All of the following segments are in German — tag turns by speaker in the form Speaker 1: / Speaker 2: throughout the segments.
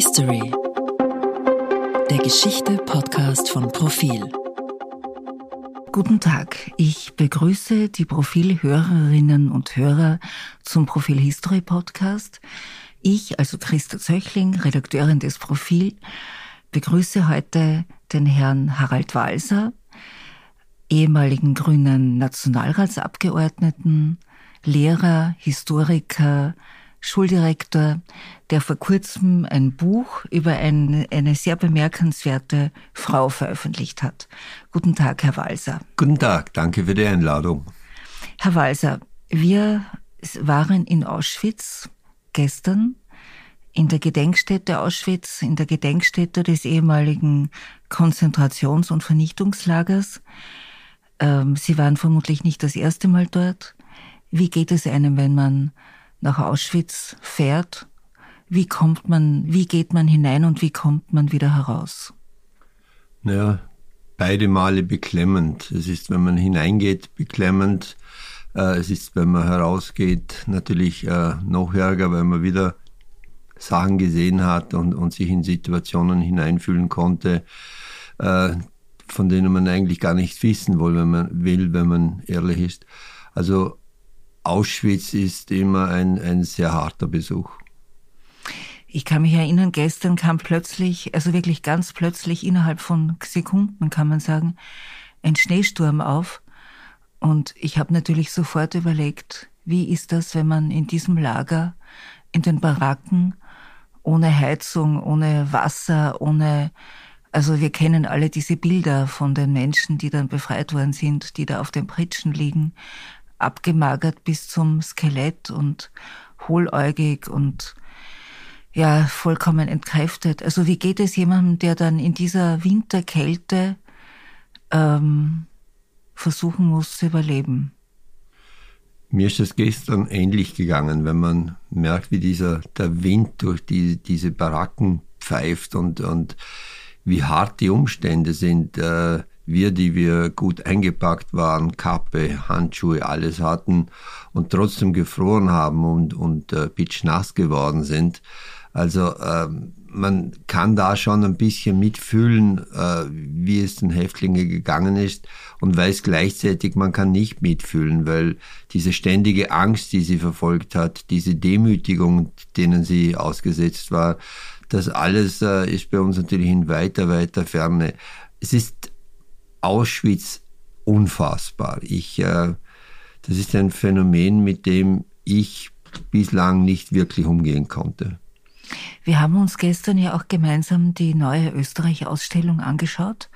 Speaker 1: History. Der Geschichte-Podcast von Profil.
Speaker 2: Guten Tag, ich begrüße die Profil-Hörerinnen und Hörer zum Profil History Podcast. Ich, also Christa Zöchling, Redakteurin des Profil, begrüße heute den Herrn Harald Walser, ehemaligen grünen Nationalratsabgeordneten, Lehrer, Historiker, Schuldirektor, der vor kurzem ein Buch über eine, eine sehr bemerkenswerte Frau veröffentlicht hat. Guten Tag, Herr Walser.
Speaker 3: Guten Tag, danke für die Einladung.
Speaker 2: Herr Walser, wir waren in Auschwitz gestern in der Gedenkstätte Auschwitz, in der Gedenkstätte des ehemaligen Konzentrations- und Vernichtungslagers. Ähm, Sie waren vermutlich nicht das erste Mal dort. Wie geht es einem, wenn man nach Auschwitz fährt? Wie kommt man, wie geht man hinein und wie kommt man wieder heraus?
Speaker 3: Naja, beide Male beklemmend. Es ist, wenn man hineingeht, beklemmend. Äh, es ist, wenn man herausgeht, natürlich äh, noch ärger, weil man wieder Sachen gesehen hat und, und sich in Situationen hineinfühlen konnte, äh, von denen man eigentlich gar nichts wissen will, wenn man will, wenn man ehrlich ist. Also Auschwitz ist immer ein, ein sehr harter Besuch.
Speaker 2: Ich kann mich erinnern, gestern kam plötzlich, also wirklich ganz plötzlich innerhalb von Sekunden, kann man sagen, ein Schneesturm auf. Und ich habe natürlich sofort überlegt, wie ist das, wenn man in diesem Lager, in den Baracken, ohne Heizung, ohne Wasser, ohne, also wir kennen alle diese Bilder von den Menschen, die dann befreit worden sind, die da auf den Pritschen liegen, abgemagert bis zum Skelett und hohläugig und ja, vollkommen entkräftet. Also wie geht es jemandem, der dann in dieser Winterkälte ähm, versuchen muss zu überleben?
Speaker 3: Mir ist es gestern ähnlich gegangen, wenn man merkt, wie dieser der Wind durch die, diese Baracken pfeift und, und wie hart die Umstände sind. Äh, wir, die wir gut eingepackt waren, Kappe, Handschuhe, alles hatten und trotzdem gefroren haben und, und äh, pitschnass geworden sind. Also äh, man kann da schon ein bisschen mitfühlen, äh, wie es den Häftlingen gegangen ist und weiß gleichzeitig, man kann nicht mitfühlen, weil diese ständige Angst, die sie verfolgt hat, diese Demütigung, denen sie ausgesetzt war, das alles äh, ist bei uns natürlich in weiter, weiter Ferne. Es ist Auschwitz unfassbar. Ich, äh, das ist ein Phänomen, mit dem ich bislang nicht wirklich umgehen konnte.
Speaker 2: Wir haben uns gestern ja auch gemeinsam die neue Österreich-Ausstellung angeschaut.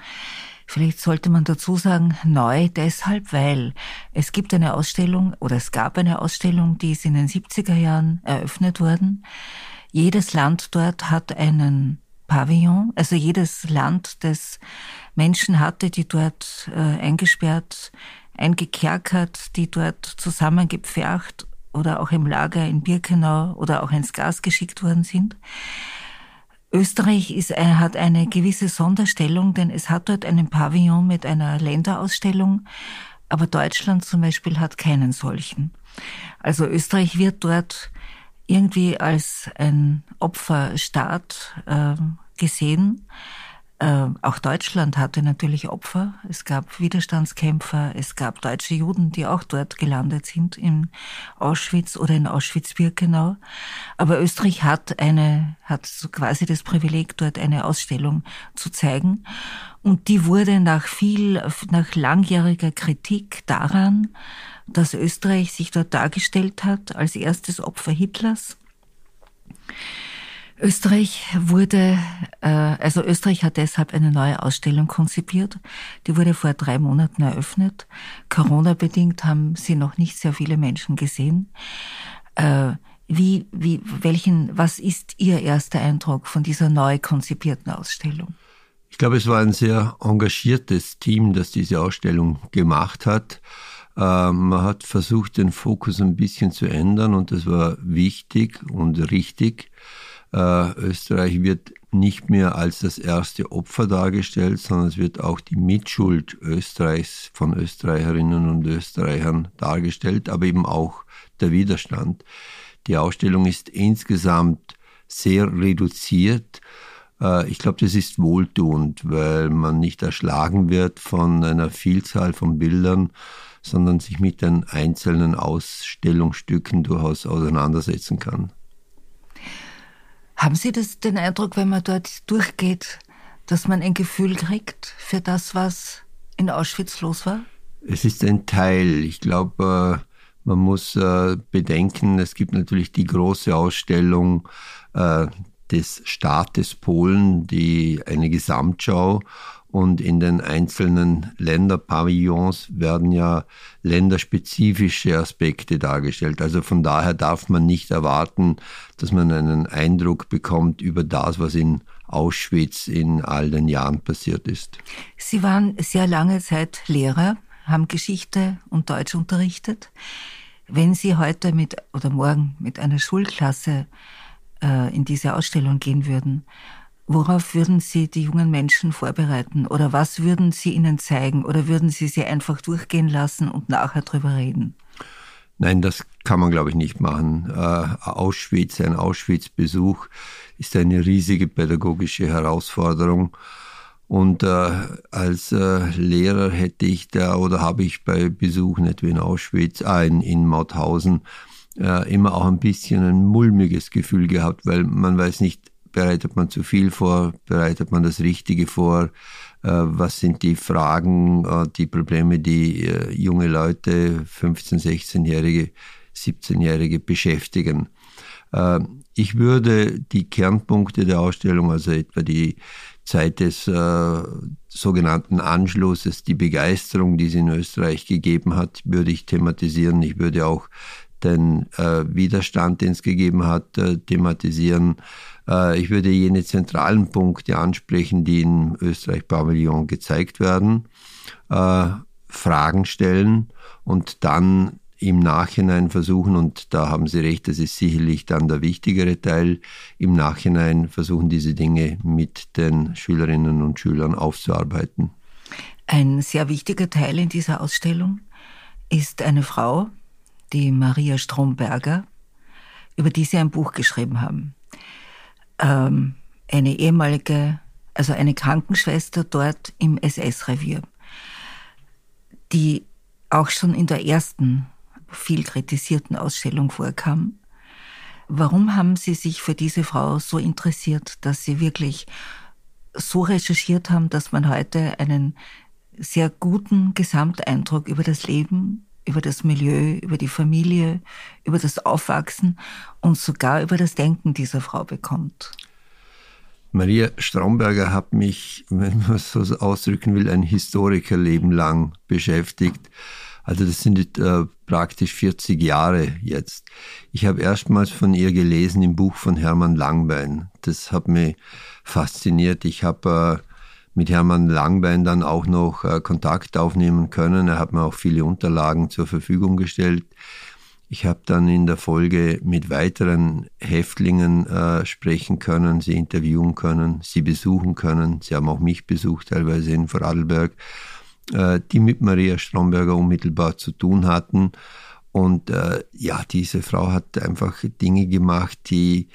Speaker 2: Vielleicht sollte man dazu sagen, neu deshalb, weil es gibt eine Ausstellung oder es gab eine Ausstellung, die ist in den 70er Jahren eröffnet worden. Jedes Land dort hat einen Pavillon, also jedes Land, das Menschen hatte, die dort äh, eingesperrt, eingekerkert, die dort zusammengepfercht oder auch im Lager in Birkenau oder auch ins Gas geschickt worden sind. Österreich ist, äh, hat eine gewisse Sonderstellung, denn es hat dort einen Pavillon mit einer Länderausstellung, aber Deutschland zum Beispiel hat keinen solchen. Also Österreich wird dort irgendwie als ein Opferstaat äh, gesehen. Äh, auch Deutschland hatte natürlich Opfer. Es gab Widerstandskämpfer, es gab deutsche Juden, die auch dort gelandet sind, in Auschwitz oder in Auschwitz-Birkenau. Aber Österreich hat eine, hat so quasi das Privileg, dort eine Ausstellung zu zeigen. Und die wurde nach viel, nach langjähriger Kritik daran, dass Österreich sich dort dargestellt hat als erstes Opfer Hitlers Österreich wurde, äh, also Österreich hat deshalb eine neue Ausstellung konzipiert. Die wurde vor drei Monaten eröffnet. Corona-bedingt haben sie noch nicht sehr viele Menschen gesehen. Äh, wie, wie, welchen, was ist Ihr erster Eindruck von dieser neu konzipierten Ausstellung?
Speaker 3: Ich glaube, es war ein sehr engagiertes Team, das diese Ausstellung gemacht hat. Äh, man hat versucht, den Fokus ein bisschen zu ändern und das war wichtig und richtig. Äh, Österreich wird nicht mehr als das erste Opfer dargestellt, sondern es wird auch die Mitschuld Österreichs von Österreicherinnen und Österreichern dargestellt, aber eben auch der Widerstand. Die Ausstellung ist insgesamt sehr reduziert. Äh, ich glaube, das ist wohltuend, weil man nicht erschlagen wird von einer Vielzahl von Bildern, sondern sich mit den einzelnen Ausstellungsstücken durchaus auseinandersetzen kann.
Speaker 2: Haben Sie das, den Eindruck, wenn man dort durchgeht, dass man ein Gefühl kriegt für das, was in Auschwitz los war?
Speaker 3: Es ist ein Teil. Ich glaube, äh, man muss äh, bedenken, es gibt natürlich die große Ausstellung äh, des Staates Polen, die eine Gesamtschau und in den einzelnen Länderpavillons werden ja länderspezifische Aspekte dargestellt. Also von daher darf man nicht erwarten, dass man einen Eindruck bekommt über das, was in Auschwitz in all den Jahren passiert ist.
Speaker 2: Sie waren sehr lange Zeit Lehrer, haben Geschichte und Deutsch unterrichtet. Wenn Sie heute mit oder morgen mit einer Schulklasse äh, in diese Ausstellung gehen würden, worauf würden Sie die jungen Menschen vorbereiten? Oder was würden Sie ihnen zeigen? Oder würden Sie sie einfach durchgehen lassen und nachher drüber reden?
Speaker 3: Nein, das kann man, glaube ich, nicht machen. Äh, Auschwitz, ein Auschwitz-Besuch ist eine riesige pädagogische Herausforderung. Und äh, als äh, Lehrer hätte ich da oder habe ich bei Besuchen etwa in Auschwitz, äh, in, in Mauthausen, äh, immer auch ein bisschen ein mulmiges Gefühl gehabt, weil man weiß nicht, bereitet man zu viel vor, bereitet man das Richtige vor, äh, was sind die Fragen, äh, die Probleme, die äh, junge Leute, 15-, 16-Jährige, 17-Jährige beschäftigen. Ich würde die Kernpunkte der Ausstellung, also etwa die Zeit des äh, sogenannten Anschlusses, die Begeisterung, die es in Österreich gegeben hat, würde ich thematisieren. Ich würde auch den äh, Widerstand, den es gegeben hat, äh, thematisieren. Äh, ich würde jene zentralen Punkte ansprechen, die in Österreich-Pavillon gezeigt werden, äh, Fragen stellen und dann im Nachhinein versuchen, und da haben Sie recht, das ist sicherlich dann der wichtigere Teil, im Nachhinein versuchen, diese Dinge mit den Schülerinnen und Schülern aufzuarbeiten.
Speaker 2: Ein sehr wichtiger Teil in dieser Ausstellung ist eine Frau, die Maria Stromberger, über die Sie ein Buch geschrieben haben. Ähm, eine ehemalige, also eine Krankenschwester dort im SS-Revier, die auch schon in der ersten viel kritisierten Ausstellung vorkam. Warum haben Sie sich für diese Frau so interessiert, dass Sie wirklich so recherchiert haben, dass man heute einen sehr guten Gesamteindruck über das Leben über das Milieu, über die Familie, über das Aufwachsen und sogar über das Denken dieser Frau bekommt.
Speaker 3: Maria Stromberger hat mich, wenn man es so ausdrücken will, ein Historikerleben lang beschäftigt. Also das sind äh, praktisch 40 Jahre jetzt. Ich habe erstmals von ihr gelesen im Buch von Hermann Langbein. Das hat mich fasziniert. Ich habe äh, mit Hermann Langbein dann auch noch äh, Kontakt aufnehmen können. Er hat mir auch viele Unterlagen zur Verfügung gestellt. Ich habe dann in der Folge mit weiteren Häftlingen äh, sprechen können, sie interviewen können, sie besuchen können. Sie haben auch mich besucht, teilweise in Vorarlberg, äh, die mit Maria Stromberger unmittelbar zu tun hatten. Und äh, ja, diese Frau hat einfach Dinge gemacht, die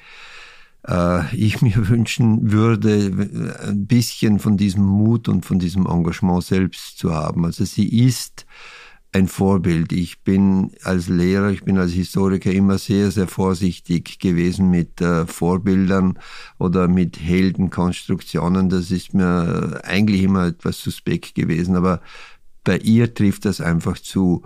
Speaker 3: ich mir wünschen würde, ein bisschen von diesem Mut und von diesem Engagement selbst zu haben. Also sie ist ein Vorbild. Ich bin als Lehrer, ich bin als Historiker immer sehr, sehr vorsichtig gewesen mit äh, Vorbildern oder mit Heldenkonstruktionen. Das ist mir eigentlich immer etwas suspekt gewesen, aber bei ihr trifft das einfach zu.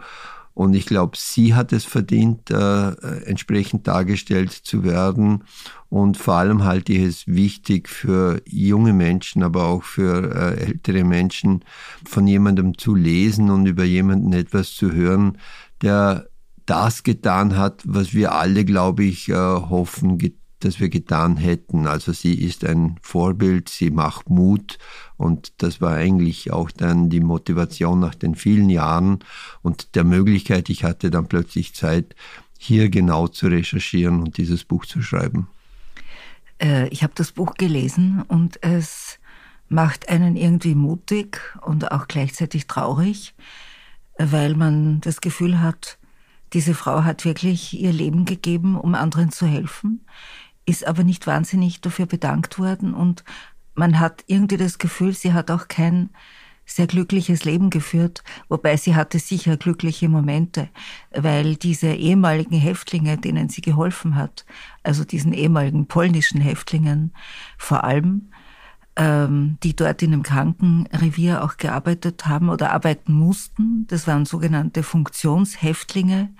Speaker 3: Und ich glaube, sie hat es verdient, äh, entsprechend dargestellt zu werden. Und vor allem halte ich es wichtig für junge Menschen, aber auch für äh, ältere Menschen, von jemandem zu lesen und über jemanden etwas zu hören, der das getan hat, was wir alle, glaube ich, äh, hoffen, dass wir getan hätten. Also sie ist ein Vorbild, sie macht Mut und das war eigentlich auch dann die Motivation nach den vielen Jahren und der Möglichkeit, ich hatte dann plötzlich Zeit, hier genau zu recherchieren und dieses Buch zu schreiben.
Speaker 2: Äh, ich habe das Buch gelesen und es macht einen irgendwie mutig und auch gleichzeitig traurig, weil man das Gefühl hat, diese Frau hat wirklich ihr Leben gegeben, um anderen zu helfen ist aber nicht wahnsinnig dafür bedankt worden und man hat irgendwie das Gefühl, sie hat auch kein sehr glückliches Leben geführt, wobei sie hatte sicher glückliche Momente, weil diese ehemaligen Häftlinge, denen sie geholfen hat, also diesen ehemaligen polnischen Häftlingen vor allem, ähm, die dort in einem Krankenrevier auch gearbeitet haben oder arbeiten mussten, das waren sogenannte Funktionshäftlinge.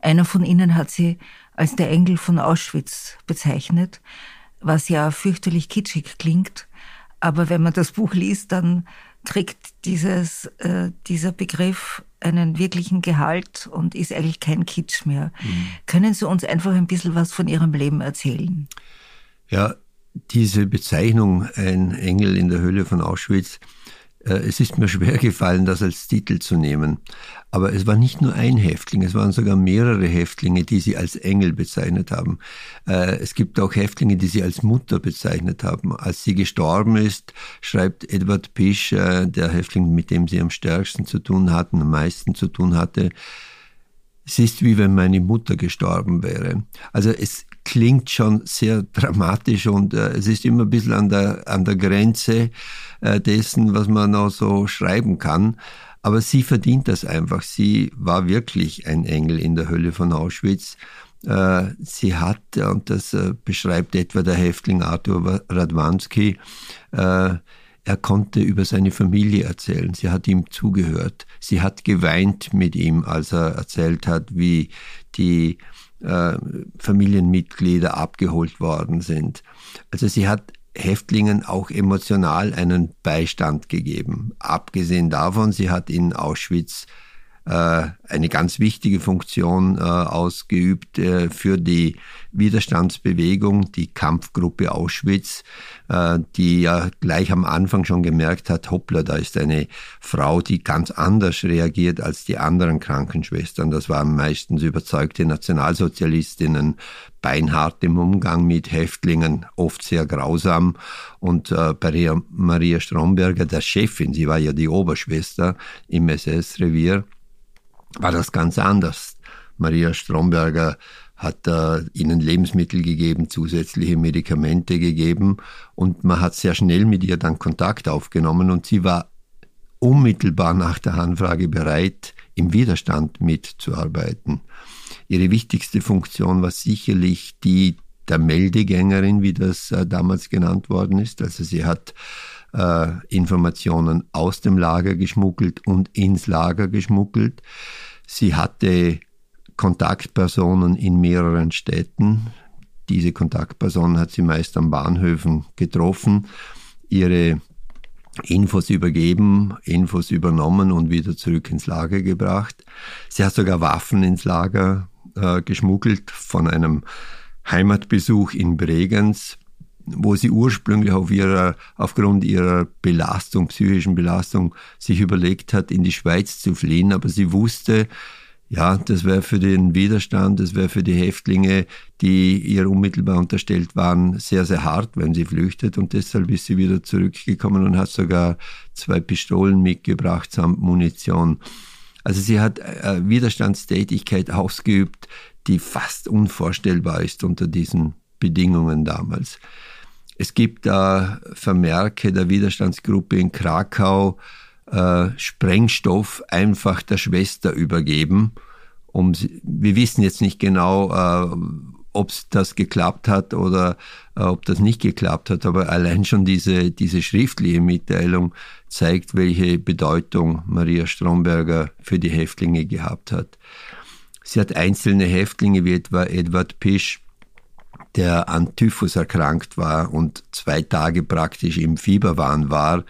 Speaker 2: Einer von ihnen hat sie als der Engel von Auschwitz bezeichnet, was ja fürchterlich kitschig klingt. Aber wenn man das Buch liest, dann kriegt dieses, äh, dieser Begriff einen wirklichen Gehalt und ist eigentlich kein Kitsch mehr. Mhm. Können Sie uns einfach ein bisschen was von Ihrem Leben erzählen?
Speaker 3: Ja, diese Bezeichnung, ein Engel in der Höhle von Auschwitz, es ist mir schwer gefallen, das als Titel zu nehmen. Aber es war nicht nur ein Häftling, es waren sogar mehrere Häftlinge, die sie als Engel bezeichnet haben. Äh, es gibt auch Häftlinge, die sie als Mutter bezeichnet haben. Als sie gestorben ist, schreibt Edward Pisch, äh, der Häftling, mit dem sie am stärksten zu tun hatten, am meisten zu tun hatte, es ist wie wenn meine Mutter gestorben wäre. Also es klingt schon sehr dramatisch und äh, es ist immer ein bisschen an der, an der Grenze äh, dessen, was man noch so schreiben kann. Aber sie verdient das einfach. Sie war wirklich ein Engel in der Hölle von Auschwitz. Äh, sie hat, und das äh, beschreibt etwa der Häftling Arthur Radwanski, äh, er konnte über seine Familie erzählen. Sie hat ihm zugehört. Sie hat geweint mit ihm, als er erzählt hat, wie die äh, Familienmitglieder abgeholt worden sind. Also sie hat Häftlingen auch emotional einen Beistand gegeben. Abgesehen davon, sie hat in Auschwitz eine ganz wichtige Funktion äh, ausgeübt äh, für die Widerstandsbewegung, die Kampfgruppe Auschwitz, die ja gleich am Anfang schon gemerkt hat, hoppla, da ist eine Frau, die ganz anders reagiert als die anderen Krankenschwestern. Das waren meistens überzeugte Nationalsozialistinnen, beinhart im Umgang mit Häftlingen, oft sehr grausam. Und bei Maria Stromberger, der Chefin, sie war ja die Oberschwester im SS-Revier, war das ganz anders. Maria Stromberger hat äh, ihnen Lebensmittel gegeben, zusätzliche Medikamente gegeben und man hat sehr schnell mit ihr dann Kontakt aufgenommen und sie war unmittelbar nach der Anfrage bereit, im Widerstand mitzuarbeiten. Ihre wichtigste Funktion war sicherlich die der Meldegängerin, wie das äh, damals genannt worden ist. Also sie hat äh, Informationen aus dem Lager geschmuggelt und ins Lager geschmuggelt. Sie hatte Kontaktpersonen in mehreren Städten. Diese Kontaktpersonen hat sie meist an Bahnhöfen getroffen, ihre Infos übergeben, Infos übernommen und wieder zurück ins Lager gebracht. Sie hat sogar Waffen ins Lager äh, geschmuggelt von einem Heimatbesuch in Bregenz wo sie ursprünglich auf ihrer, aufgrund ihrer Belastung, psychischen Belastung, sich überlegt hat, in die Schweiz zu fliehen. Aber sie wusste, ja, das wäre für den Widerstand, das wäre für die Häftlinge, die ihr unmittelbar unterstellt waren, sehr, sehr hart, wenn sie flüchtet. Und deshalb ist sie wieder zurückgekommen und hat sogar zwei Pistolen mitgebracht samt Munition. Also sie hat äh, Widerstandstätigkeit ausgeübt, die fast unvorstellbar ist unter diesen Bedingungen damals. Es gibt da Vermerke der Widerstandsgruppe in Krakau, äh, Sprengstoff einfach der Schwester übergeben. Um, wir wissen jetzt nicht genau, äh, ob das geklappt hat oder äh, ob das nicht geklappt hat, aber allein schon diese, diese schriftliche Mitteilung zeigt, welche Bedeutung Maria Stromberger für die Häftlinge gehabt hat. Sie hat einzelne Häftlinge wie etwa Edward Pisch der an Typhus erkrankt war und zwei Tage praktisch im Fieberwahn war,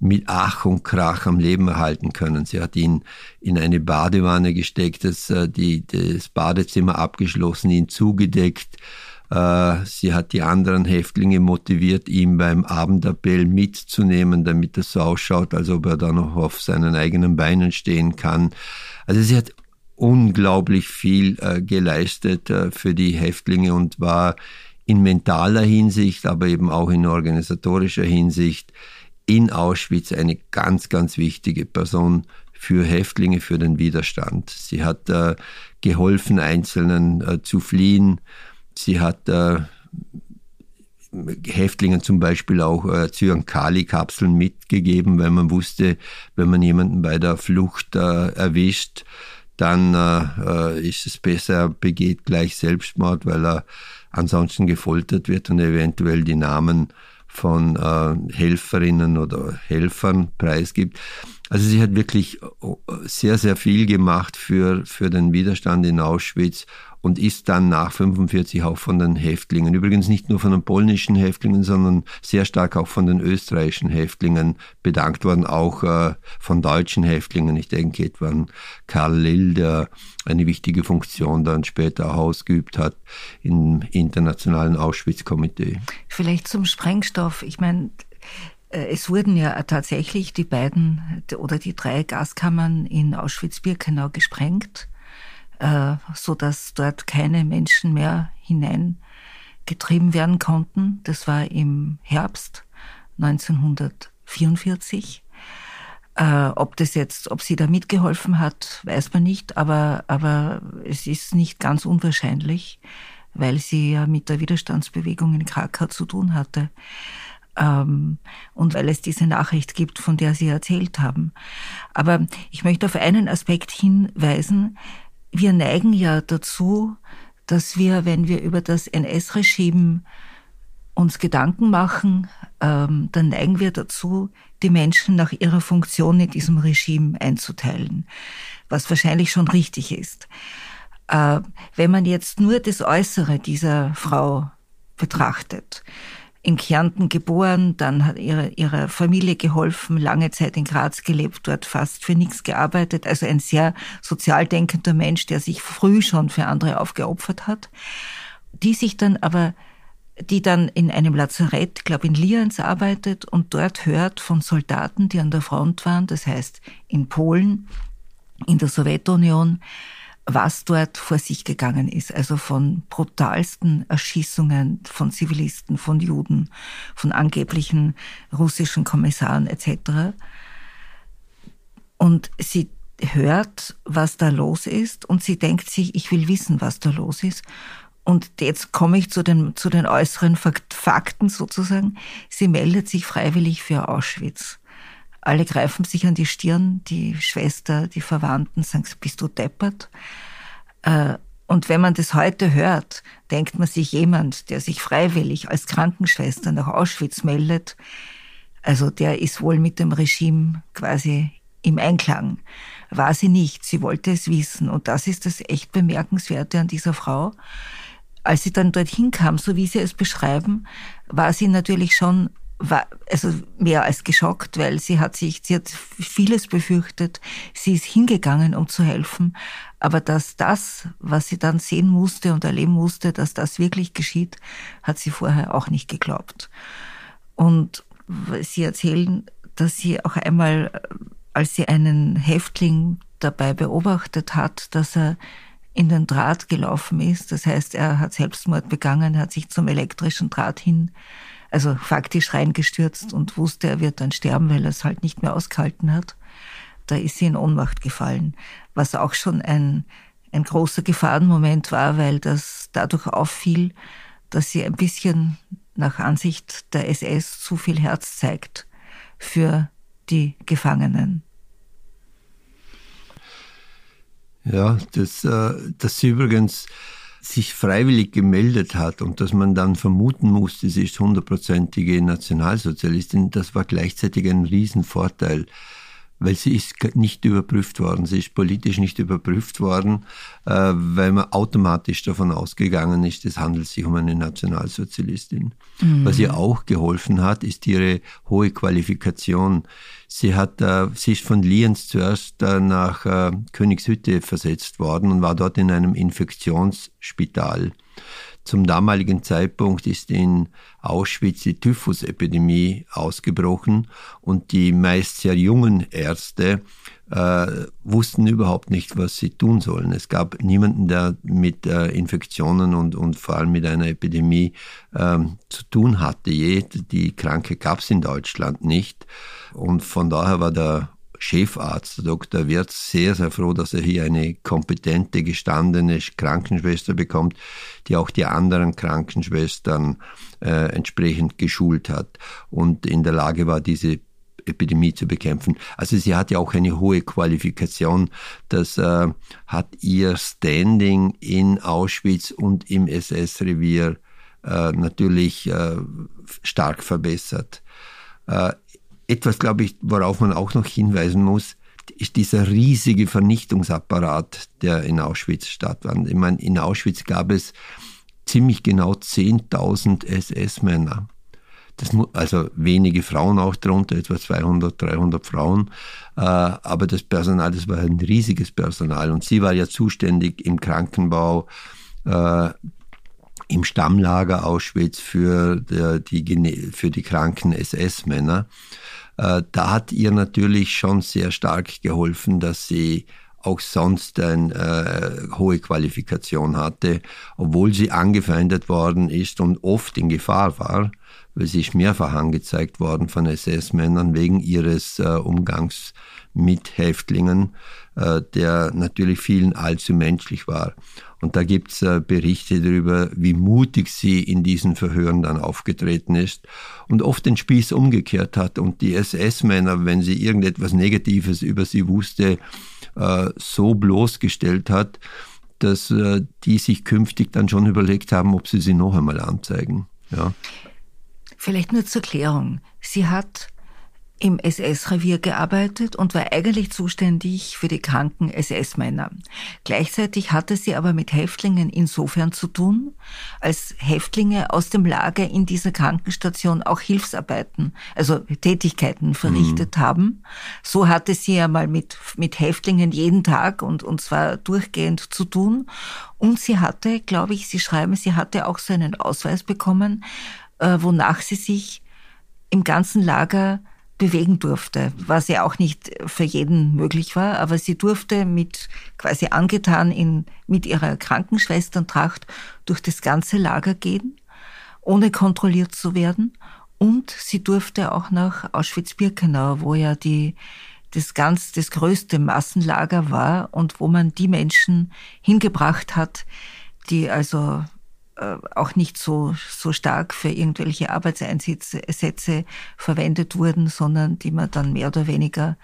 Speaker 3: mit Ach und Krach am Leben erhalten können. Sie hat ihn in eine Badewanne gesteckt, das, äh, die, das Badezimmer abgeschlossen, ihn zugedeckt. Äh, sie hat die anderen Häftlinge motiviert, ihn beim Abendappell mitzunehmen, damit es so ausschaut, als ob er da noch auf seinen eigenen Beinen stehen kann. Also sie hat unglaublich viel äh, geleistet äh, für die Häftlinge und war in mentaler Hinsicht, aber eben auch in organisatorischer Hinsicht in Auschwitz eine ganz, ganz wichtige Person für Häftlinge, für den Widerstand. Sie hat äh, geholfen, Einzelnen äh, zu fliehen. Sie hat äh, Häftlingen zum Beispiel auch äh, Zyankali-Kapseln mitgegeben, weil man wusste, wenn man jemanden bei der Flucht äh, erwischt, dann äh, äh ist es besser, er begeht gleich Selbstmord, weil er ansonsten gefoltert wird und eventuell die Namen von äh, Helferinnen oder Helfern preisgibt. Also sie hat wirklich äh, sehr, sehr viel gemacht für, für den Widerstand in Auschwitz und ist dann nach 45 auch von den Häftlingen, übrigens nicht nur von den polnischen Häftlingen, sondern sehr stark auch von den österreichischen Häftlingen bedankt worden, auch äh, von deutschen Häftlingen. Ich denke etwa an Karl Lill, der eine wichtige Funktion dann später auch ausgeübt hat im internationalen Auschwitz-Komitee.
Speaker 2: Vielleicht zum Sprengstoff. Ich meine, es wurden ja tatsächlich die beiden oder die drei Gaskammern in Auschwitz-Birkenau gesprengt, äh, so dass dort keine Menschen mehr hineingetrieben werden konnten. Das war im Herbst 1944. Äh, ob das jetzt, ob sie da mitgeholfen hat, weiß man nicht, aber, aber es ist nicht ganz unwahrscheinlich, weil sie ja mit der Widerstandsbewegung in Krakau zu tun hatte ähm, und weil es diese Nachricht gibt, von der Sie erzählt haben. Aber ich möchte auf einen Aspekt hinweisen. Wir neigen ja dazu, dass wir, wenn wir über das NS-Regime uns Gedanken machen, ähm, dann neigen wir dazu, die Menschen nach ihrer Funktion in diesem Regime einzuteilen, was wahrscheinlich schon richtig ist. Äh, wenn man jetzt nur das Äußere dieser Frau betrachtet, in Kärnten geboren, dann hat ihre, ihrer Familie geholfen, lange Zeit in Graz gelebt, dort fast für nichts gearbeitet. Also ein sehr sozial denkender Mensch, der sich früh schon für andere aufgeopfert hat, die sich dann aber die dann in einem Lazarett, glaube in Lienz arbeitet und dort hört von Soldaten, die an der Front waren, das heißt in Polen, in der Sowjetunion, was dort vor sich gegangen ist. Also von brutalsten Erschießungen von Zivilisten, von Juden, von angeblichen russischen Kommissaren etc. Und sie hört, was da los ist und sie denkt sich, ich will wissen, was da los ist. Und jetzt komme ich zu den, zu den äußeren Fakten sozusagen. Sie meldet sich freiwillig für Auschwitz. Alle greifen sich an die Stirn, die Schwester, die Verwandten sagen, bist du deppert? Äh, und wenn man das heute hört, denkt man sich jemand, der sich freiwillig als Krankenschwester nach Auschwitz meldet, also der ist wohl mit dem Regime quasi im Einklang. War sie nicht, sie wollte es wissen. Und das ist das echt Bemerkenswerte an dieser Frau. Als sie dann dorthin kam, so wie sie es beschreiben, war sie natürlich schon war also mehr als geschockt, weil sie hat sich, sie hat vieles befürchtet. Sie ist hingegangen, um zu helfen. Aber dass das, was sie dann sehen musste und erleben musste, dass das wirklich geschieht, hat sie vorher auch nicht geglaubt. Und sie erzählen, dass sie auch einmal, als sie einen Häftling dabei beobachtet hat, dass er in den Draht gelaufen ist. Das heißt, er hat Selbstmord begangen, hat sich zum elektrischen Draht hin also faktisch reingestürzt und wusste, er wird dann sterben, weil er es halt nicht mehr ausgehalten hat. Da ist sie in Ohnmacht gefallen, was auch schon ein, ein großer Gefahrenmoment war, weil das dadurch auffiel, dass sie ein bisschen nach Ansicht der SS zu viel Herz zeigt für die Gefangenen.
Speaker 3: Ja, das, äh, das übrigens sich freiwillig gemeldet hat und dass man dann vermuten musste, sie ist hundertprozentige Nationalsozialistin, das war gleichzeitig ein Riesenvorteil weil sie ist nicht überprüft worden. Sie ist politisch nicht überprüft worden, äh, weil man automatisch davon ausgegangen ist, es handelt sich um eine Nationalsozialistin. Mhm. Was ihr auch geholfen hat, ist ihre hohe Qualifikation. Sie hat, äh, sie ist von Lienz zuerst äh, nach Königshütte versetzt worden und war dort in einem Infektionsspital. Zum damaligen Zeitpunkt ist in Auschwitz die Typhusepidemie ausgebrochen und die meist sehr jungen Ärzte äh, wussten überhaupt nicht, was sie tun sollen. Es gab niemanden, der mit äh, Infektionen und, und vor allem mit einer Epidemie ähm, zu tun hatte. Je, die Kranke gab es in Deutschland nicht. Und von daher war der Chefarzt, Dr. Wirz, sehr, sehr froh, dass er hier eine kompetente, gestandene Krankenschwester bekommt, die auch die anderen Krankenschwestern äh, entsprechend geschult hat und in der Lage war, diese Epidemie zu bekämpfen. Also sie hat ja auch eine hohe Qualifikation. Das äh, hat ihr Standing in Auschwitz und im SS-Revier äh, natürlich äh, stark verbessert. Äh, etwas, glaube ich, worauf man auch noch hinweisen muss, ist dieser riesige Vernichtungsapparat, der in Auschwitz stattfand. Ich meine, in Auschwitz gab es ziemlich genau 10.000 SS-Männer. Also wenige Frauen auch drunter, etwa 200, 300 Frauen. Äh, aber das Personal, das war ein riesiges Personal. Und sie war ja zuständig im Krankenbau, äh, im Stammlager Auschwitz für, der, die, für die kranken SS-Männer. Äh, da hat ihr natürlich schon sehr stark geholfen, dass sie auch sonst eine äh, hohe Qualifikation hatte, obwohl sie angefeindet worden ist und oft in Gefahr war, weil sie ist mehrfach angezeigt worden von SS-Männern wegen ihres äh, Umgangs mit Häftlingen, äh, der natürlich vielen allzu menschlich war. Und da gibt's äh, Berichte darüber, wie mutig sie in diesen Verhören dann aufgetreten ist und oft den Spieß umgekehrt hat und die SS-Männer, wenn sie irgendetwas Negatives über sie wusste, äh, so bloßgestellt hat, dass äh, die sich künftig dann schon überlegt haben, ob sie sie noch einmal anzeigen. Ja.
Speaker 2: Vielleicht nur zur Klärung. Sie hat im SS-Revier gearbeitet und war eigentlich zuständig für die kranken SS-Männer. Gleichzeitig hatte sie aber mit Häftlingen insofern zu tun, als Häftlinge aus dem Lager in dieser Krankenstation auch Hilfsarbeiten, also Tätigkeiten verrichtet mhm. haben. So hatte sie ja mal mit, mit Häftlingen jeden Tag und, und zwar durchgehend zu tun. Und sie hatte, glaube ich, Sie schreiben, sie hatte auch so einen Ausweis bekommen, wonach sie sich im ganzen Lager bewegen durfte, was ja auch nicht für jeden möglich war, aber sie durfte mit quasi angetan in, mit ihrer Krankenschwesterntracht durch das ganze Lager gehen, ohne kontrolliert zu werden. Und sie durfte auch nach Auschwitz-Birkenau, wo ja die, das ganz, das größte Massenlager war und wo man die Menschen hingebracht hat, die also äh, auch nicht so, so stark für irgendwelche Arbeitseinsätze verwendet wurden, sondern die man dann mehr oder weniger,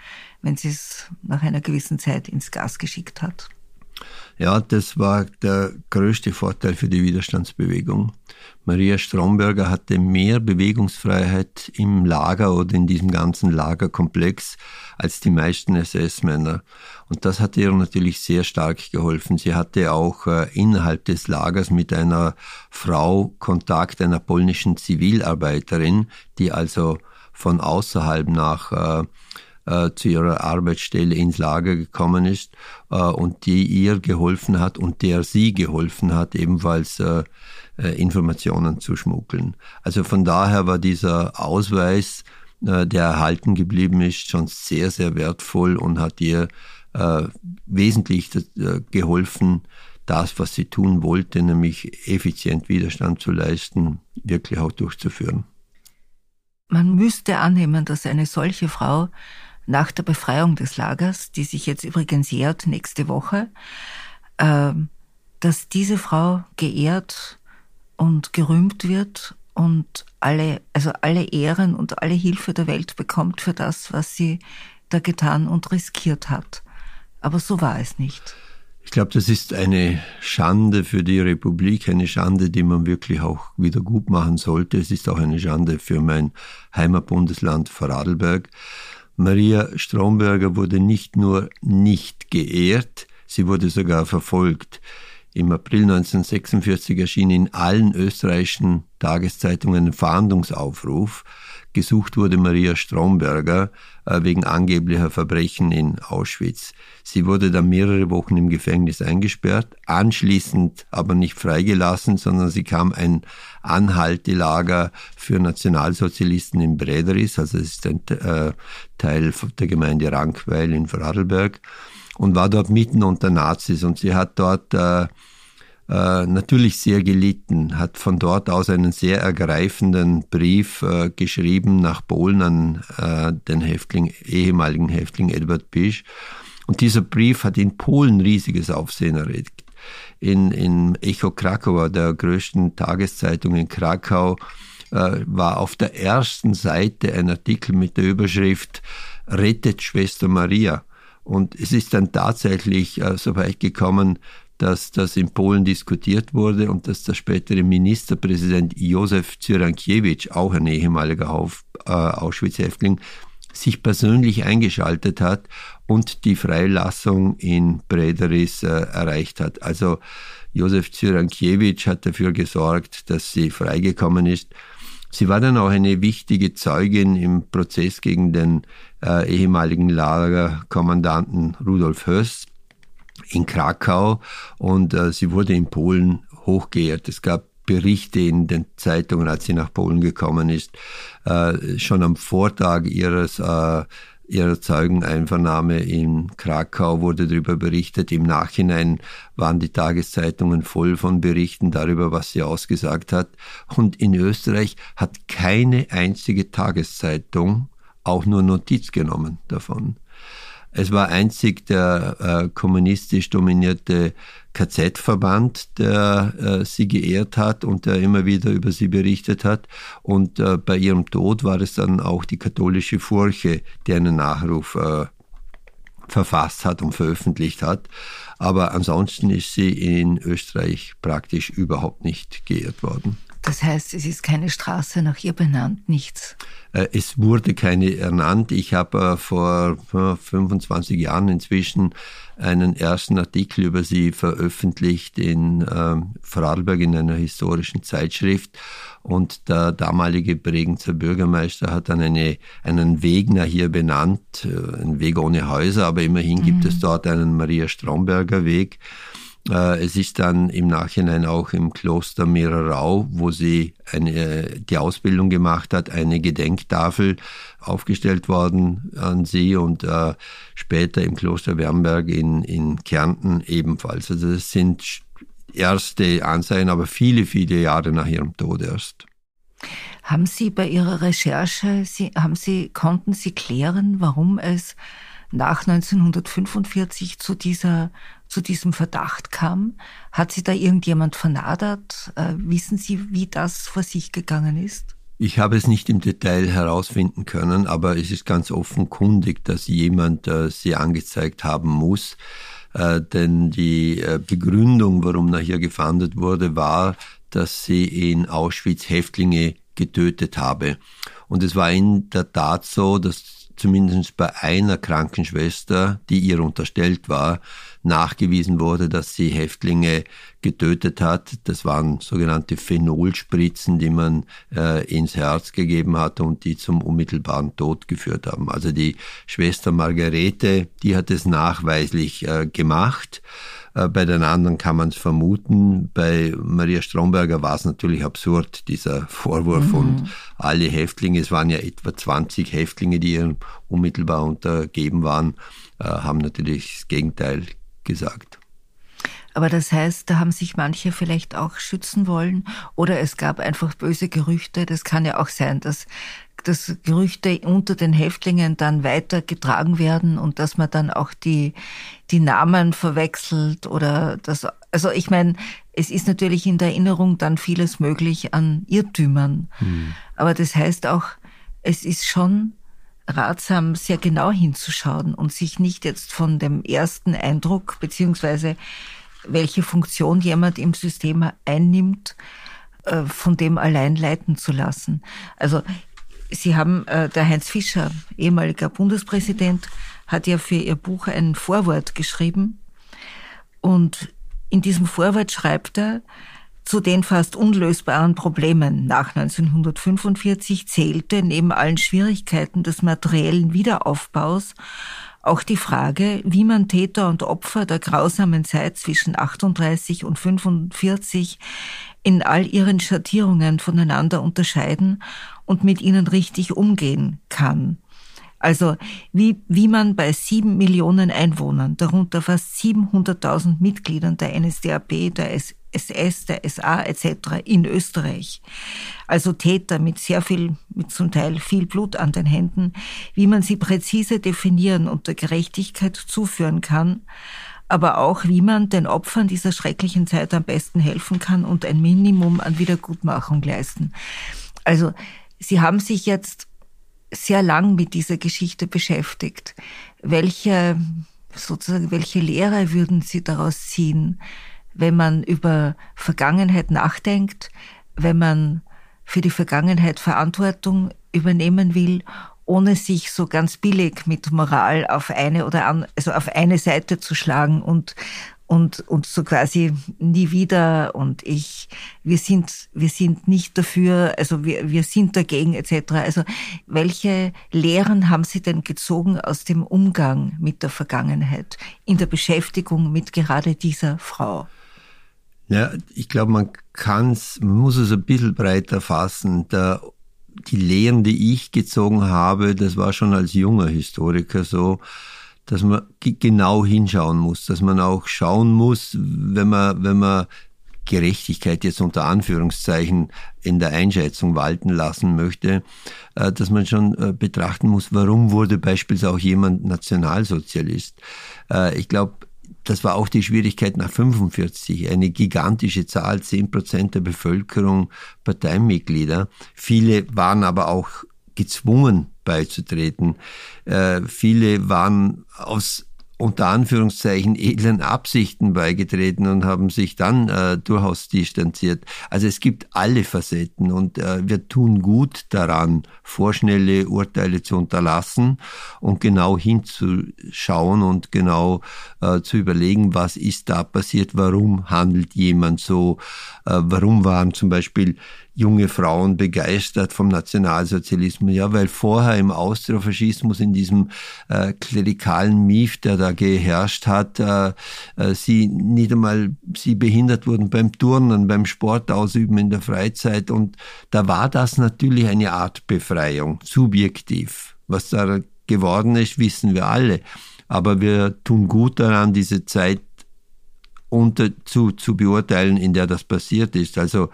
Speaker 2: wenn sie es nach einer gewissen Zeit ins Gas geschickt hat.
Speaker 3: Ja, das war der größte Vorteil für die Widerstandsbewegung. Maria Stromberger hatte mehr Bewegungsfreiheit im Lager oder in diesem ganzen Lagerkomplex als die meisten SS-Männer. Und das hat ihr natürlich sehr stark geholfen. Sie hatte auch äh, innerhalb des Lagers mit einer Frau Kontakt, einer polnischen Zivilarbeiterin, die also von außerhalb nach äh, äh, zu ihrer Arbeitsstelle ins Lager gekommen ist äh, und die ihr geholfen hat und der sie geholfen hat, ebenfalls äh, äh Informationen zu schmuggeln. Also von daher war dieser Ausweis, äh, der erhalten geblieben ist, schon sehr, sehr wertvoll und hat ihr äh, wesentlich geholfen, das, was sie tun wollte, nämlich effizient Widerstand zu leisten, wirklich auch durchzuführen.
Speaker 2: Man müsste annehmen, dass eine solche Frau nach der Befreiung des Lagers, die sich jetzt übrigens jährt nächste Woche, äh, dass diese Frau geehrt und gerühmt wird und alle, also alle Ehren und alle Hilfe der Welt bekommt für das, was sie da getan und riskiert hat. Aber so war es nicht.
Speaker 3: Ich glaube, das ist eine Schande für die Republik, eine Schande, die man wirklich auch wieder gut machen sollte. Es ist auch eine Schande für mein Heimatbundesland Vorarlberg. Maria Stromberger wurde nicht nur nicht geehrt, sie wurde sogar verfolgt. Im April 1946 erschien in allen österreichischen Tageszeitungen ein Fahndungsaufruf, Gesucht wurde Maria Stromberger äh, wegen angeblicher Verbrechen in Auschwitz. Sie wurde dann mehrere Wochen im Gefängnis eingesperrt, anschließend aber nicht freigelassen, sondern sie kam ein Anhaltelager für Nationalsozialisten in Brederis, also es ist ein äh, Teil der Gemeinde Rankweil in Vorarlberg, und war dort mitten unter Nazis und sie hat dort äh, äh, natürlich sehr gelitten, hat von dort aus einen sehr ergreifenden Brief äh, geschrieben nach Polen an äh, den Häftling, ehemaligen Häftling Edward Bisch. Und dieser Brief hat in Polen riesiges Aufsehen erregt. In, in Echo Krakauer, der größten Tageszeitung in Krakau, äh, war auf der ersten Seite ein Artikel mit der Überschrift Rettet Schwester Maria. Und es ist dann tatsächlich äh, so weit gekommen, dass das in Polen diskutiert wurde und dass der spätere Ministerpräsident Józef Cyrankiewicz, auch ein ehemaliger äh, Auschwitz-Häftling, sich persönlich eingeschaltet hat und die Freilassung in Brederis äh, erreicht hat. Also Josef Cyrankiewicz hat dafür gesorgt, dass sie freigekommen ist. Sie war dann auch eine wichtige Zeugin im Prozess gegen den äh, ehemaligen Lagerkommandanten Rudolf Höss in Krakau und äh, sie wurde in Polen hochgeehrt. Es gab Berichte in den Zeitungen, als sie nach Polen gekommen ist, äh, schon am Vortag ihres äh, ihrer Zeugeneinvernahme in Krakau wurde darüber berichtet. Im Nachhinein waren die Tageszeitungen voll von Berichten darüber, was sie ausgesagt hat. Und in Österreich hat keine einzige Tageszeitung auch nur Notiz genommen davon. Es war einzig der äh, kommunistisch dominierte KZ-Verband, der äh, sie geehrt hat und der immer wieder über sie berichtet hat. Und äh, bei ihrem Tod war es dann auch die katholische Furche, die einen Nachruf äh, verfasst hat und veröffentlicht hat. Aber ansonsten ist sie in Österreich praktisch überhaupt nicht geehrt worden.
Speaker 2: Das heißt, es ist keine Straße nach ihr benannt, nichts.
Speaker 3: Äh, es wurde keine ernannt. Ich habe äh, vor 25 Jahren inzwischen einen ersten Artikel über sie veröffentlicht in ähm, Vorarlberg in einer historischen Zeitschrift. Und der damalige Bregenzer Bürgermeister hat dann eine, einen Wegner hier benannt, äh, ein Weg ohne Häuser, aber immerhin mhm. gibt es dort einen Maria Stromberger Weg. Äh, es ist dann im Nachhinein auch im Kloster Mehrerau, wo sie eine, die Ausbildung gemacht hat, eine Gedenktafel aufgestellt worden an sie und äh, später im Kloster Wernberg in, in Kärnten ebenfalls. Also das sind erste Anzeichen, aber viele, viele Jahre nach ihrem Tod erst.
Speaker 2: Haben Sie bei Ihrer Recherche, Sie, haben Sie, konnten Sie klären, warum es nach 1945 zu dieser zu diesem Verdacht kam? Hat Sie da irgendjemand vernadert? Äh, wissen Sie, wie das vor sich gegangen ist?
Speaker 3: Ich habe es nicht im Detail herausfinden können, aber es ist ganz offenkundig, dass jemand äh, sie angezeigt haben muss. Äh, denn die äh, Begründung, warum nach ihr gefahndet wurde, war, dass sie in Auschwitz Häftlinge getötet habe. Und es war in der Tat so, dass zumindest bei einer Krankenschwester, die ihr unterstellt war, nachgewiesen wurde, dass sie Häftlinge getötet hat. Das waren sogenannte Phenolspritzen, die man äh, ins Herz gegeben hat und die zum unmittelbaren Tod geführt haben. Also die Schwester Margarete, die hat es nachweislich äh, gemacht. Äh, bei den anderen kann man es vermuten. Bei Maria Stromberger war es natürlich absurd, dieser Vorwurf. Mhm. Und alle Häftlinge, es waren ja etwa 20 Häftlinge, die ihr unmittelbar untergeben waren, äh, haben natürlich das Gegenteil gesagt.
Speaker 2: Aber das heißt, da haben sich manche vielleicht auch schützen wollen oder es gab einfach böse Gerüchte. Das kann ja auch sein, dass dass Gerüchte unter den Häftlingen dann weitergetragen werden und dass man dann auch die, die Namen verwechselt oder das, also ich meine, es ist natürlich in der Erinnerung dann vieles möglich an Irrtümern. Hm. Aber das heißt auch, es ist schon ratsam, sehr genau hinzuschauen und sich nicht jetzt von dem ersten Eindruck beziehungsweise welche Funktion jemand im System einnimmt, äh, von dem allein leiten zu lassen. Also Sie haben, äh, der Heinz Fischer, ehemaliger Bundespräsident, hat ja für Ihr Buch ein Vorwort geschrieben. Und in diesem Vorwort schreibt er, zu den fast unlösbaren Problemen nach 1945 zählte neben allen Schwierigkeiten des materiellen Wiederaufbaus auch die Frage, wie man Täter und Opfer der grausamen Zeit zwischen 38 und 45 in all ihren Schattierungen voneinander unterscheiden und mit ihnen richtig umgehen kann. Also wie, wie man bei sieben Millionen Einwohnern, darunter fast 700.000 Mitgliedern der NSDAP, der SS, der SA etc. in Österreich. Also Täter mit sehr viel, mit zum Teil viel Blut an den Händen, wie man sie präzise definieren und der Gerechtigkeit zuführen kann, aber auch wie man den Opfern dieser schrecklichen Zeit am besten helfen kann und ein Minimum an Wiedergutmachung leisten. Also Sie haben sich jetzt sehr lang mit dieser Geschichte beschäftigt. Welche, sozusagen, welche Lehre würden Sie daraus ziehen, wenn man über Vergangenheit nachdenkt, wenn man für die Vergangenheit Verantwortung übernehmen will, ohne sich so ganz billig mit Moral auf eine oder an, also auf eine Seite zu schlagen und und, und so quasi nie wieder und ich, wir sind, wir sind nicht dafür, also wir, wir sind dagegen etc. Also welche Lehren haben Sie denn gezogen aus dem Umgang mit der Vergangenheit in der Beschäftigung mit gerade dieser Frau?
Speaker 3: Ja, ich glaube, man kann's, man muss es ein bisschen breiter fassen. Der, die Lehren, die ich gezogen habe, das war schon als junger Historiker so, dass man genau hinschauen muss, dass man auch schauen muss, wenn man, wenn man Gerechtigkeit jetzt unter Anführungszeichen in der Einschätzung walten lassen möchte, äh, dass man schon äh, betrachten muss, warum wurde beispielsweise auch jemand Nationalsozialist. Äh, ich glaube, das war auch die Schwierigkeit nach 45. Eine gigantische Zahl, zehn Prozent der Bevölkerung Parteimitglieder. Viele waren aber auch gezwungen beizutreten. Äh, viele waren aus unter Anführungszeichen edlen Absichten beigetreten und haben sich dann äh, durchaus distanziert. Also es gibt alle Facetten und äh, wir tun gut daran, vorschnelle Urteile zu unterlassen und genau hinzuschauen und genau äh, zu überlegen, was ist da passiert, warum handelt jemand so, äh, warum waren zum Beispiel junge Frauen begeistert vom Nationalsozialismus. Ja, weil vorher im Austrofaschismus, in diesem äh, klerikalen Mief, der da geherrscht hat, äh, äh, sie nicht einmal, sie behindert wurden beim Turnen, beim Sport ausüben in der Freizeit. Und da war das natürlich eine Art Befreiung, subjektiv. Was da geworden ist, wissen wir alle. Aber wir tun gut daran, diese Zeit unter, zu, zu beurteilen, in der das passiert ist. Also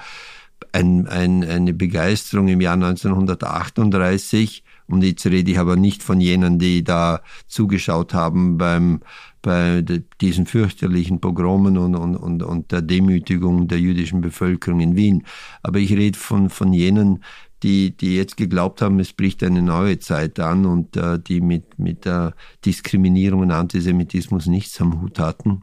Speaker 3: ein, ein, eine Begeisterung im Jahr 1938 und jetzt rede ich aber nicht von jenen, die da zugeschaut haben beim, bei diesen fürchterlichen Pogromen und, und, und, und der Demütigung der jüdischen Bevölkerung in Wien. Aber ich rede von, von jenen, die, die jetzt geglaubt haben, es bricht eine neue Zeit an und äh, die mit, mit der Diskriminierung und Antisemitismus nichts am Hut hatten.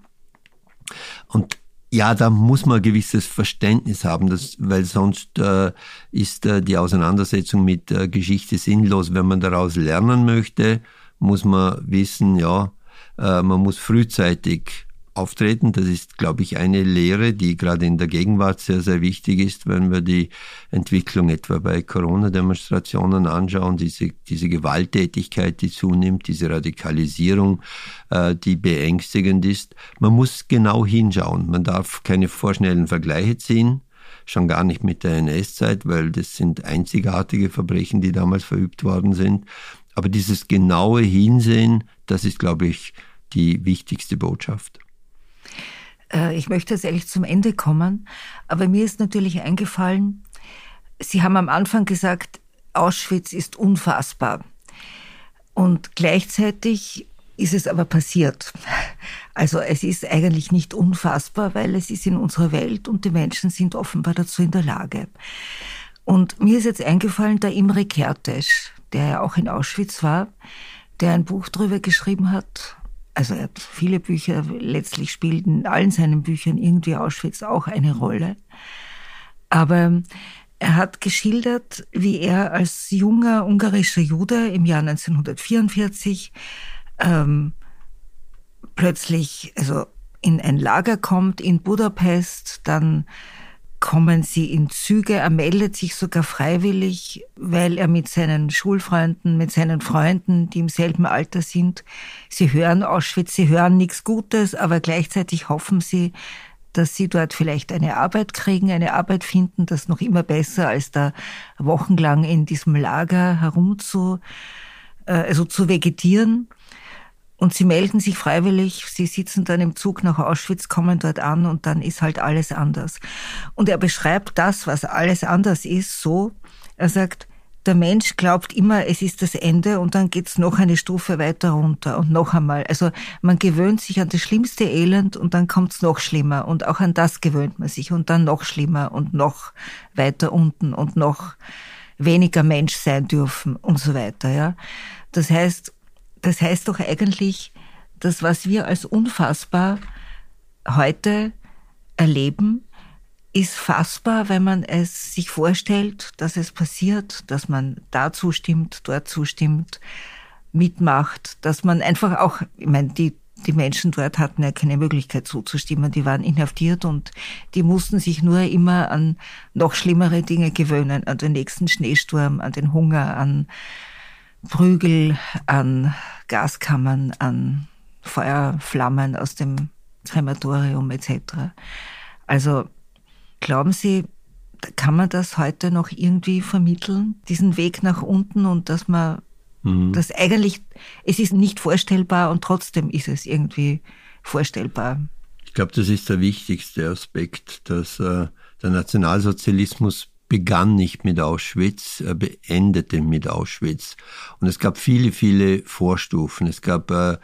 Speaker 3: Und ja, da muss man ein gewisses Verständnis haben, dass, weil sonst äh, ist äh, die Auseinandersetzung mit äh, Geschichte sinnlos. Wenn man daraus lernen möchte, muss man wissen, ja, äh, man muss frühzeitig auftreten. Das ist, glaube ich, eine Lehre, die gerade in der Gegenwart sehr, sehr wichtig ist, wenn wir die Entwicklung etwa bei Corona-Demonstrationen anschauen, diese, diese Gewalttätigkeit, die zunimmt, diese Radikalisierung, äh, die beängstigend ist. Man muss genau hinschauen. Man darf keine vorschnellen Vergleiche ziehen schon gar nicht mit der NS-Zeit, weil das sind einzigartige Verbrechen, die damals verübt worden sind. Aber dieses genaue Hinsehen, das ist, glaube ich, die wichtigste Botschaft.
Speaker 2: Äh, ich möchte jetzt ehrlich zum Ende kommen, aber mir ist natürlich eingefallen, Sie haben am Anfang gesagt, Auschwitz ist unfassbar. Und gleichzeitig ist es aber passiert. Also es ist eigentlich nicht unfassbar, weil es ist in unserer Welt und die Menschen sind offenbar dazu in der Lage. Und mir ist jetzt eingefallen, der Imre Kertész, der ja auch in Auschwitz war, der ein Buch darüber geschrieben hat, also er hat viele Bücher, letztlich spielt in allen seinen Büchern irgendwie Auschwitz auch eine Rolle. Aber er hat geschildert, wie er als junger ungarischer Jude im Jahr 1944 ähm, plötzlich also in ein Lager kommt in Budapest, dann kommen sie in Züge. Er meldet sich sogar freiwillig, weil er mit seinen Schulfreunden, mit seinen Freunden, die im selben Alter sind, sie hören Auschwitz, sie hören nichts Gutes, aber gleichzeitig hoffen sie, dass sie dort vielleicht eine Arbeit kriegen, eine Arbeit finden, das noch immer besser als da wochenlang in diesem Lager herumzu, äh, also zu vegetieren. Und sie melden sich freiwillig, sie sitzen dann im Zug nach Auschwitz, kommen dort an und dann ist halt alles anders. Und er beschreibt das, was alles anders ist, so, er sagt, der Mensch glaubt immer, es ist das Ende und dann geht's noch eine Stufe weiter runter und noch einmal. Also man gewöhnt sich an das schlimmste Elend und dann kommt's noch schlimmer und auch an das gewöhnt man sich und dann noch schlimmer und noch weiter unten und noch weniger Mensch sein dürfen und so weiter, ja. Das heißt, das heißt doch eigentlich, das, was wir als unfassbar heute erleben, ist fassbar, wenn man es sich vorstellt, dass es passiert, dass man da zustimmt, dort zustimmt, mitmacht, dass man einfach auch, ich meine, die, die Menschen dort hatten ja keine Möglichkeit zuzustimmen, die waren inhaftiert und die mussten sich nur immer an noch schlimmere Dinge gewöhnen, an den nächsten Schneesturm, an den Hunger, an Prügel, an Gaskammern, an Feuerflammen aus dem Krematorium etc. Also Glauben Sie, kann man das heute noch irgendwie vermitteln, diesen Weg nach unten und dass man mhm. das eigentlich, es ist nicht vorstellbar und trotzdem ist es irgendwie vorstellbar.
Speaker 3: Ich glaube, das ist der wichtigste Aspekt, dass äh, der Nationalsozialismus begann nicht mit Auschwitz, er beendete mit Auschwitz. Und es gab viele, viele Vorstufen. Es gab äh,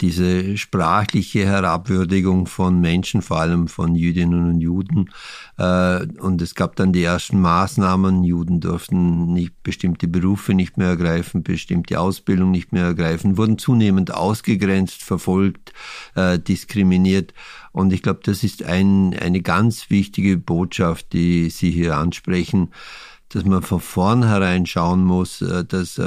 Speaker 3: diese sprachliche Herabwürdigung von Menschen, vor allem von Jüdinnen und Juden. Äh, und es gab dann die ersten Maßnahmen. Juden durften nicht bestimmte Berufe nicht mehr ergreifen, bestimmte Ausbildung nicht mehr ergreifen, wurden zunehmend ausgegrenzt, verfolgt, äh, diskriminiert. Und ich glaube, das ist ein, eine ganz wichtige Botschaft, die Sie hier ansprechen dass man von vornherein schauen muss, äh, dass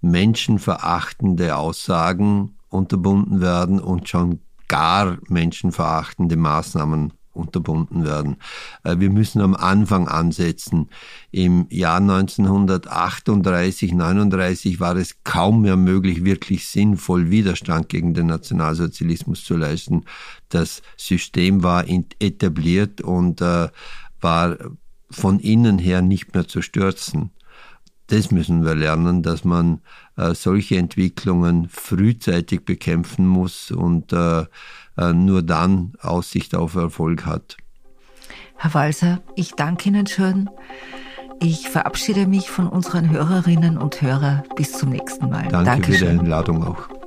Speaker 3: menschenverachtende Aussagen unterbunden werden und schon gar menschenverachtende Maßnahmen unterbunden werden. Äh, wir müssen am Anfang ansetzen. Im Jahr 1938, 39 war es kaum mehr möglich, wirklich sinnvoll Widerstand gegen den Nationalsozialismus zu leisten. Das System war etabliert und äh, war von innen her nicht mehr zu stürzen das müssen wir lernen, dass man äh, solche Entwicklungen frühzeitig bekämpfen muss und äh, äh, nur dann Aussicht auf Erfolg hat.
Speaker 2: Herr Walser, ich danke Ihnen schön. Ich verabschiede mich von unseren Hörerinnen und Hörern. Bis zum nächsten Mal.
Speaker 3: Danke Dankeschön. für die Einladung auch.